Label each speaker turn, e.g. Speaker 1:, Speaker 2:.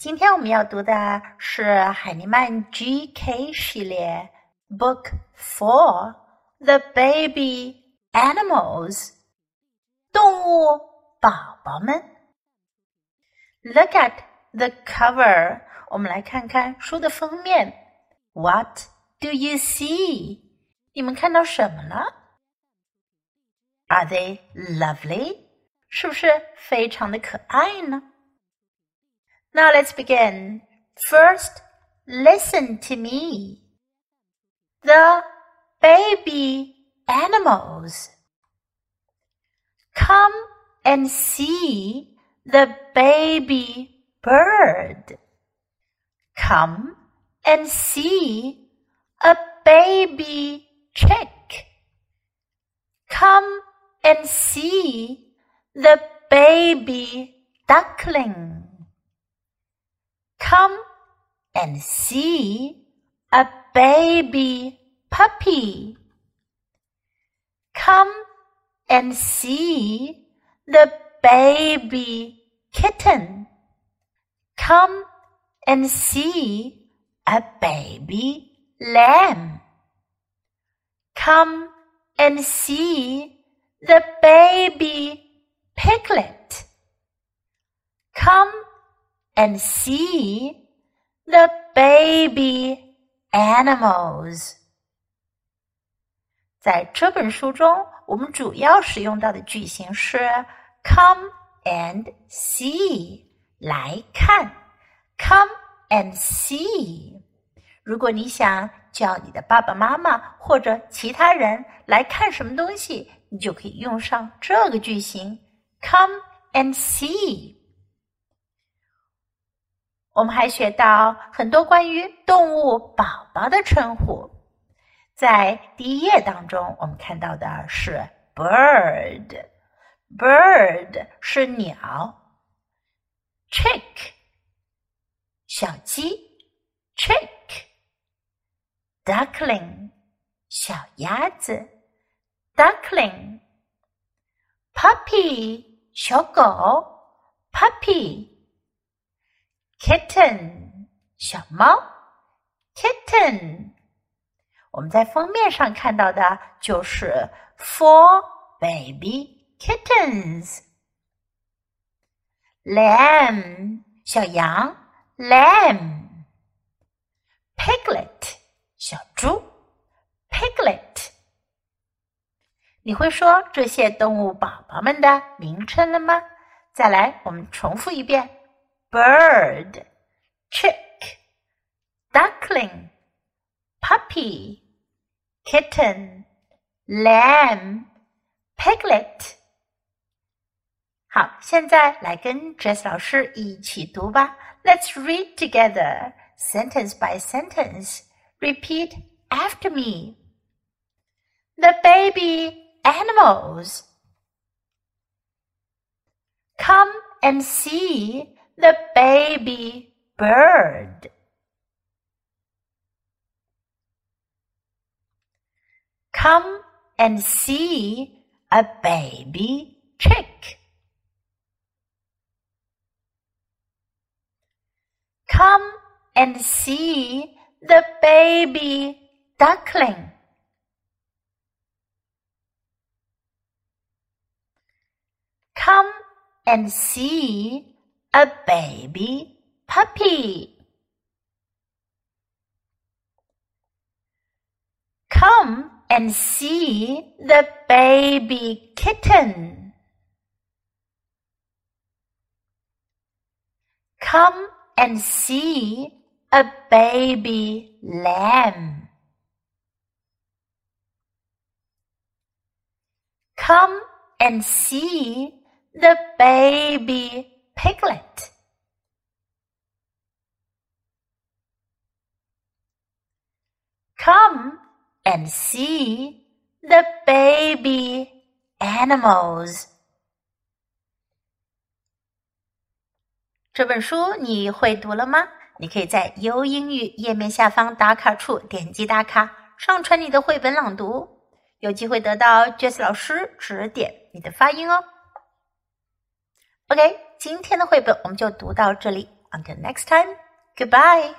Speaker 1: 今天我们要读的是海尼曼 GK 系列 Book Four The Baby Animals 动物宝宝们。Look at the cover，我们来看看书的封面。What do you see？你们看到什么了？Are they lovely？是不是非常的可爱呢 ？Now let's begin. First, listen to me. The baby animals. Come and see the baby bird. Come and see a baby chick. Come and see the baby duckling. Come and see a baby puppy. Come and see the baby kitten. Come and see a baby lamb. Come and see the baby piglet. Come and see the baby animals. 在这本书中，我们主要使用到的句型是 come and see，来看，come and see。如果你想叫你的爸爸妈妈或者其他人来看什么东西，你就可以用上这个句型 come and see。 我们还学到很多关于动物宝宝的称呼。在第一页当中，我们看到的是 bird，bird 是鸟，chick 小鸡，chick，duckling 小鸭子，duckling，puppy 小狗；puppy Kitten，小猫，kitten。我们在封面上看到的就是 four baby kittens。lamb 小羊，lamb。piglet 小猪，piglet。你会说这些动物宝宝们的名称了吗？再来，我们重复一遍 ：bird、chick、duckling、puppy。kitten, lamb, piglet。好，现在来跟 Jess 老师一起读吧。Let's read together, sentence by sentence. Repeat after me. The baby animals. Come and see the baby bird. Come and see a baby chick. Come and see the baby duckling. Come and see a baby puppy. Come and see the baby kitten. Come and see a baby lamb. Come and see the baby piglet. Come and see the baby animals. 这本书你会读了吗？你可以在优英语页面下方打卡处点击打卡，上传你的绘本朗读，有机会得到 Jess 老师指点你的发音哦。 OK，今天的绘本我们就读到这里，Until next time, goodbye.